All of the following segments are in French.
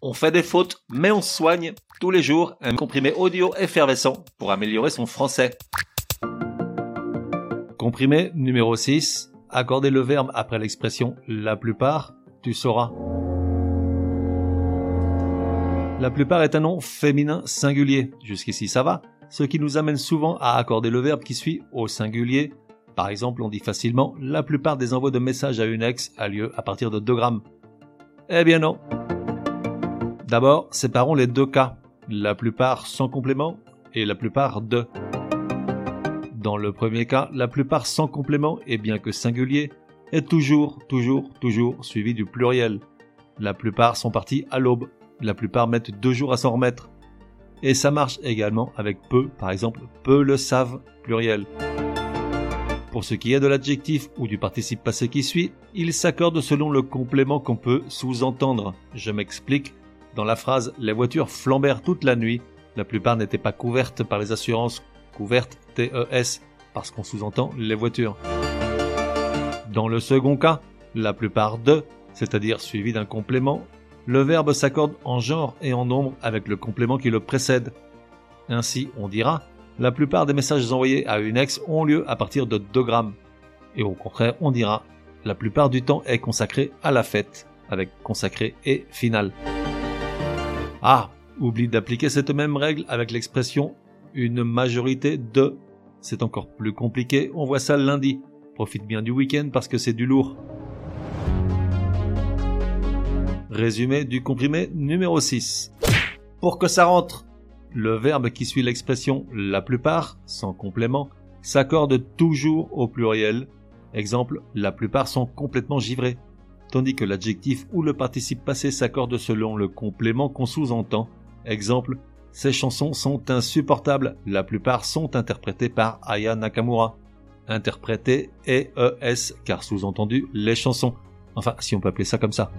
On fait des fautes, mais on soigne tous les jours un comprimé audio effervescent pour améliorer son français. Comprimé numéro 6. Accorder le verbe après l'expression la plupart, tu sauras. La plupart est un nom féminin singulier. Jusqu'ici ça va. Ce qui nous amène souvent à accorder le verbe qui suit au singulier. Par exemple, on dit facilement la plupart des envois de messages à une ex a lieu à partir de 2 grammes. Eh bien non. D'abord, séparons les deux cas, la plupart sans complément et la plupart de. Dans le premier cas, la plupart sans complément et bien que singulier est toujours, toujours, toujours suivi du pluriel. La plupart sont partis à l'aube, la plupart mettent deux jours à s'en remettre. Et ça marche également avec peu, par exemple, peu le savent, pluriel. Pour ce qui est de l'adjectif ou du participe passé qui suit, il s'accorde selon le complément qu'on peut sous-entendre. Je m'explique, dans la phrase Les voitures flambèrent toute la nuit, la plupart n'étaient pas couvertes par les assurances couvertes TES, parce qu'on sous-entend les voitures. Dans le second cas, la plupart de, c'est-à-dire suivi d'un complément, le verbe s'accorde en genre et en nombre avec le complément qui le précède. Ainsi, on dira la plupart des messages envoyés à une ex ont lieu à partir de 2 grammes. Et au contraire, on dira la plupart du temps est consacré à la fête, avec consacré et final. Ah, oublie d'appliquer cette même règle avec l'expression une majorité de. C'est encore plus compliqué, on voit ça lundi. Profite bien du week-end parce que c'est du lourd. Résumé du comprimé numéro 6. Pour que ça rentre, le verbe qui suit l'expression la plupart, sans complément, s'accorde toujours au pluriel. Exemple, la plupart sont complètement givrés tandis que l'adjectif ou le participe passé s'accorde selon le complément qu'on sous-entend. Exemple, ces chansons sont insupportables, la plupart sont interprétées par Aya Nakamura. Interprétées ES, car sous-entendu les chansons. Enfin, si on peut appeler ça comme ça.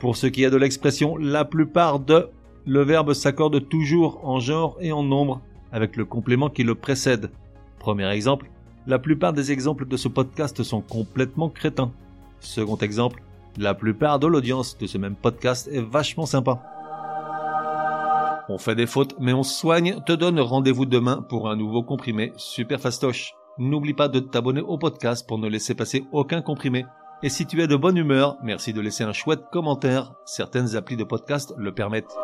Pour ce qui est de l'expression la plupart de, le verbe s'accorde toujours en genre et en nombre, avec le complément qui le précède. Premier exemple, la plupart des exemples de ce podcast sont complètement crétins. Second exemple, la plupart de l'audience de ce même podcast est vachement sympa. On fait des fautes, mais on soigne, te donne rendez-vous demain pour un nouveau comprimé super fastoche. N'oublie pas de t'abonner au podcast pour ne laisser passer aucun comprimé. Et si tu es de bonne humeur, merci de laisser un chouette commentaire, certaines applis de podcast le permettent.